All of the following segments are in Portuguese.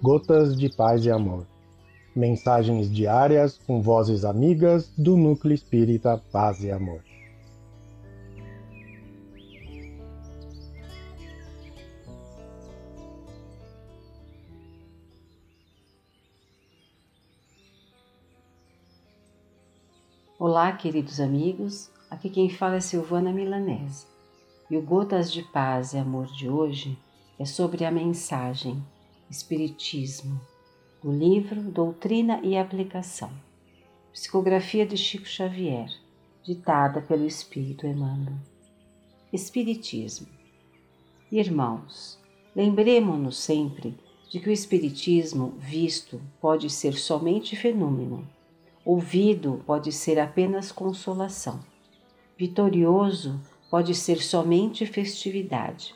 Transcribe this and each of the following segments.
Gotas de Paz e Amor. Mensagens diárias com vozes amigas do Núcleo Espírita Paz e Amor. Olá, queridos amigos. Aqui quem fala é Silvana Milanese. E o Gotas de Paz e Amor de hoje é sobre a mensagem Espiritismo, do livro Doutrina e Aplicação, psicografia de Chico Xavier, ditada pelo Espírito Emmanuel. Espiritismo. Irmãos, lembremos-nos sempre de que o Espiritismo visto pode ser somente fenômeno, ouvido pode ser apenas consolação, vitorioso pode ser somente festividade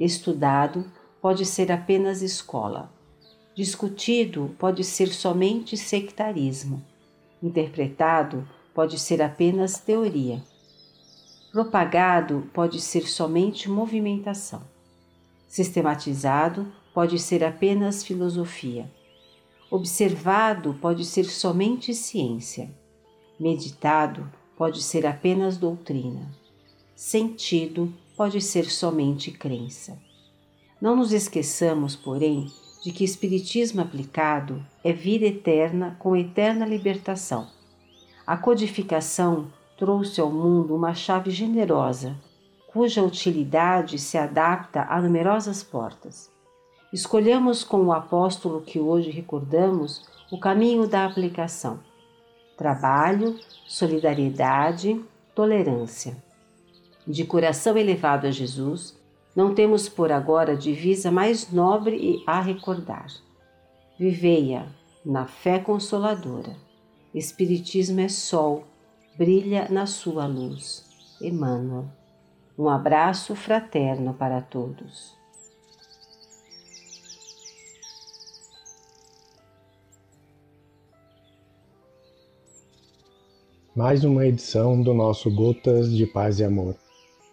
Estudado pode ser apenas escola. Discutido pode ser somente sectarismo. Interpretado pode ser apenas teoria. Propagado pode ser somente movimentação. Sistematizado pode ser apenas filosofia. Observado pode ser somente ciência. Meditado pode ser apenas doutrina. Sentido pode ser somente crença. Não nos esqueçamos, porém, de que Espiritismo aplicado é vida eterna com eterna libertação. A codificação trouxe ao mundo uma chave generosa, cuja utilidade se adapta a numerosas portas. Escolhemos com o apóstolo que hoje recordamos o caminho da aplicação: trabalho, solidariedade, tolerância de coração elevado a Jesus, não temos por agora divisa mais nobre a recordar. Vivei-a na fé consoladora. Espiritismo é sol, brilha na sua luz. Emmanuel. Um abraço fraterno para todos. Mais uma edição do nosso Gotas de Paz e Amor.